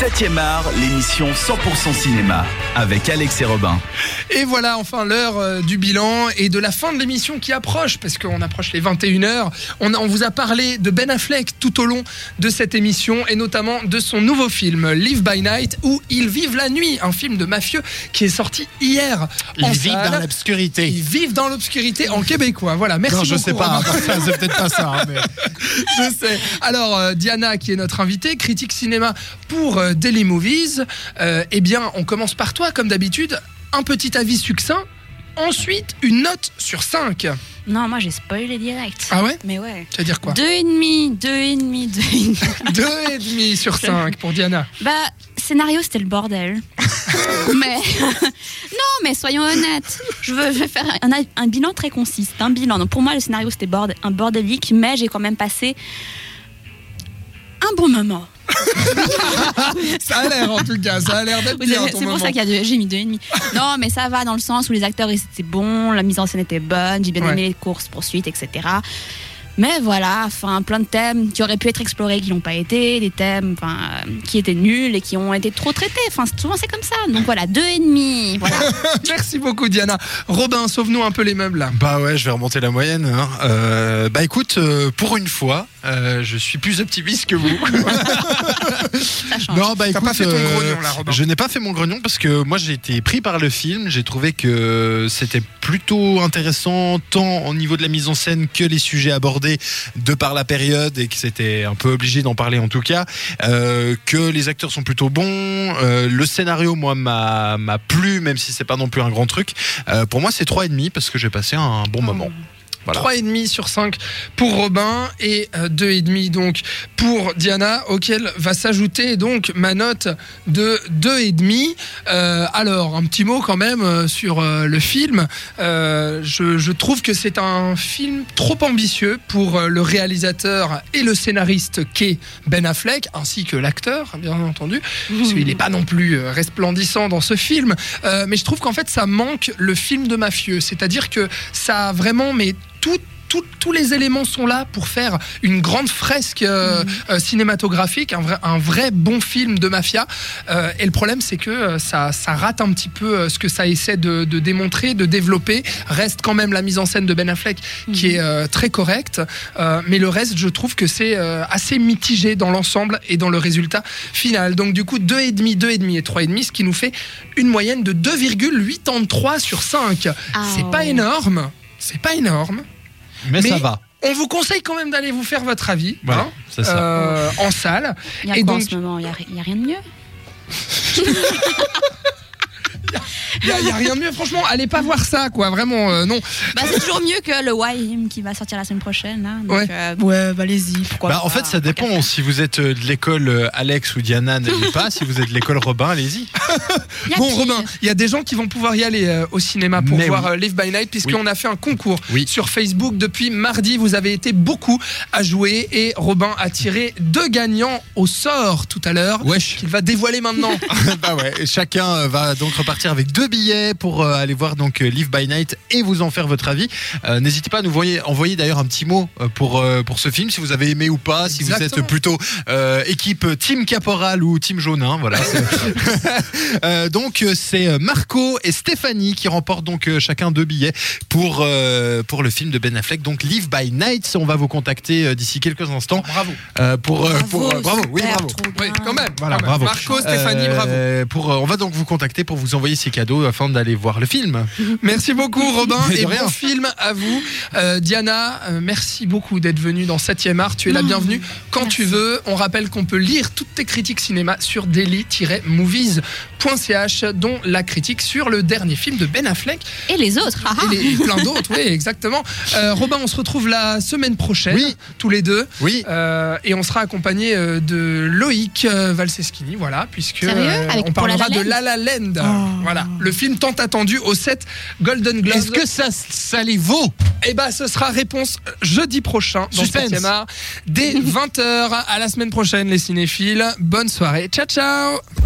7e art, l'émission 100% cinéma avec Alex et Robin. Et voilà enfin l'heure euh, du bilan et de la fin de l'émission qui approche parce qu'on approche les 21h. On, vous a parlé de Ben Affleck tout au long de cette émission et notamment de son nouveau film Live by Night où ils vivent la nuit, un film de mafieux qui est sorti hier. Ils en vivent dans l'obscurité. Ils vivent dans l'obscurité en québécois. Voilà, merci Non, je beaucoup, sais pas, c'est peut-être pas ça. hein, mais- Je sais. Alors, euh, Diana, qui est notre invitée, critique cinéma pour euh, Daily Movies. Euh, eh bien, on commence par toi, comme d'habitude. Un petit avis succinct. Ensuite, une note sur 5. Non, moi j'ai spoilé direct. Ah ouais? Mais ouais. Tu vas dire quoi? Deux et demi, deux et demi, deux et demi. Deux et demi sur 5 pour Diana. bah, scénario c'était le bordel. mais non, mais soyons honnêtes. Je veux, je faire un, un bilan très concis. Un bilan. Donc pour moi, le scénario c'était un bordélique, mais j'ai quand même passé un bon moment. Ça a l'air en tout cas, ça a l'air d'être bien C'est pour ça qu'il y a deux, j'ai mis deux et demi. Non, mais ça va dans le sens où les acteurs étaient bons, la mise en scène était bonne, j'ai bien Ouais. aimé les courses poursuites, etc. Mais voilà, enfin plein de thèmes qui auraient pu être explorés, qui n'ont pas été, des thèmes enfin, euh, qui étaient nuls et qui ont été trop traités. Enfin, souvent c'est comme ça. Donc voilà, deux et demi. Voilà. Merci beaucoup, Diana. Robin, sauve-nous un peu les meubles là. Bah ouais, je vais remonter la moyenne. hein. Euh, bah écoute, euh, pour une fois, euh, je suis plus optimiste que vous. Ça change. non, bah T'as écoute, pas fait ton euh, grognon là, Robin. je n'ai pas fait mon grognon parce que moi j'ai été pris par le film. J'ai trouvé que c'était plutôt intéressant tant au niveau de la mise en scène que les sujets abordés de par la période et que c'était un peu obligé d'en parler en tout cas. Euh, que les acteurs sont plutôt bons. Euh, le scénario, moi, m'a plu, même si c'est pas non plus un grand truc. Euh, pour moi, c'est trois et demi parce que j'ai passé un bon moment. Voilà. 3,5 sur 5 pour Robin et euh, 2,5 donc pour Diana, auquel va s'ajouter donc ma note de 2,5. Euh, alors, un petit mot quand même euh, sur euh, le film. Euh, je, je trouve que c'est un film trop ambitieux pour euh, le réalisateur et le scénariste qu'est Ben Affleck, ainsi que l'acteur, bien entendu parce qu'il n'est pas non plus euh, resplendissant dans ce film. Euh, mais je trouve qu'en fait, ça manque le film de mafieux. C'est-à-dire que ça a vraiment, mais tout. tous les éléments sont là pour faire une grande fresque euh, euh, cinématographique, un vrai, un vrai bon film de mafia. Euh, et le problème, c'est que ça, ça rate un petit peu ce que ça essaie de, de démontrer, de développer. Reste quand même la mise en scène de Ben Affleck qui est euh, très correcte. Mais le reste, je trouve que c'est assez mitigé dans l'ensemble et dans le résultat final. Donc du coup, 2,5, 2,5 et 3,5, ce qui nous fait une moyenne de 2,83 sur 5. Ah c'est pas énorme. C'est pas énorme. Mais, Mais- ça va. On vous conseille quand même d'aller vous faire votre avis Voilà, hein, c'est ça. euh, en salle. Il y a Et quoi donc- en ce moment? Il y a, il y a rien de mieux? Il n'y a, rien de mieux, franchement, allez pas voir ça, quoi. Vraiment, euh, non. bah, C'est toujours mieux que le Why qui va sortir la semaine prochaine. Donc, Ouais. euh, ouais, bah, allez-y. Pourquoi Bah, en fait, ça dépend. Si vous êtes euh, de l'école euh, Alex ou Diana, n'allez pas. Si vous êtes de l'école Robin, allez-y. Y Bon, pire. Robin, il y a des gens qui vont pouvoir y aller euh, au cinéma pour Mais voir oui. Live by Night, puisqu'on a fait un concours Oui. sur Facebook depuis mardi. Vous avez été beaucoup à jouer et Robin a tiré deux gagnants au sort tout à l'heure. Wesh. Qu'il va dévoiler maintenant. bah ouais. et Chacun va donc repartir avec deux billets pour euh, aller voir donc euh, Live by Night et vous en faire votre avis. Euh, N'hésitez pas à nous voyer- envoyer d'ailleurs un petit mot pour euh, pour ce film si vous avez aimé ou pas, si vous êtes plutôt euh, équipe Team Caporal ou Team Jaunin. Voilà. c'est- Euh, donc c'est Marco et Stéphanie qui remportent donc euh, chacun deux billets pour euh, pour le film de Ben Affleck. Donc Live by Night. On va vous contacter euh, d'ici quelques instants Bravo. euh, pour euh, Bravo, pour euh, bravo. Oui, bravo. Oui, quand même. Voilà, quand même. bravo. Marco, Stéphanie, bravo. Pour, euh, on va donc vous contacter pour vous envoyer ces cadeaux afin d'aller voir le film. Merci beaucoup Robin et rien. bon film à vous. Euh, Diana, euh, merci beaucoup d'être venue dans 7e art. Tu es la bienvenue quand merci. tu veux. On rappelle qu'on peut lire toutes tes critiques cinéma sur daily-movies.ch dont la critique sur le dernier film de Ben Affleck Et les autres et, les- plein d'autres. Oui, exactement. Euh, Robin, on se retrouve la semaine prochaine, Oui. tous les deux. Oui. Et on sera accompagné de Loïc Valseschini, voilà, puisque Sérieux Avec on La parlera La de La La Land. Oh. Voilà, le film tant attendu au 7 Golden Globes. Est-ce que ça, ça les vaut? Eh ben, ce sera réponse jeudi prochain dans Suspense. 7 art dès 20h. À la semaine prochaine, les cinéphiles. Bonne soirée. Ciao, ciao.